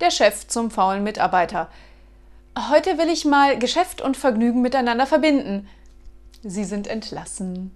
Der Chef zum faulen Mitarbeiter. Heute will ich mal Geschäft und Vergnügen miteinander verbinden. Sie sind entlassen.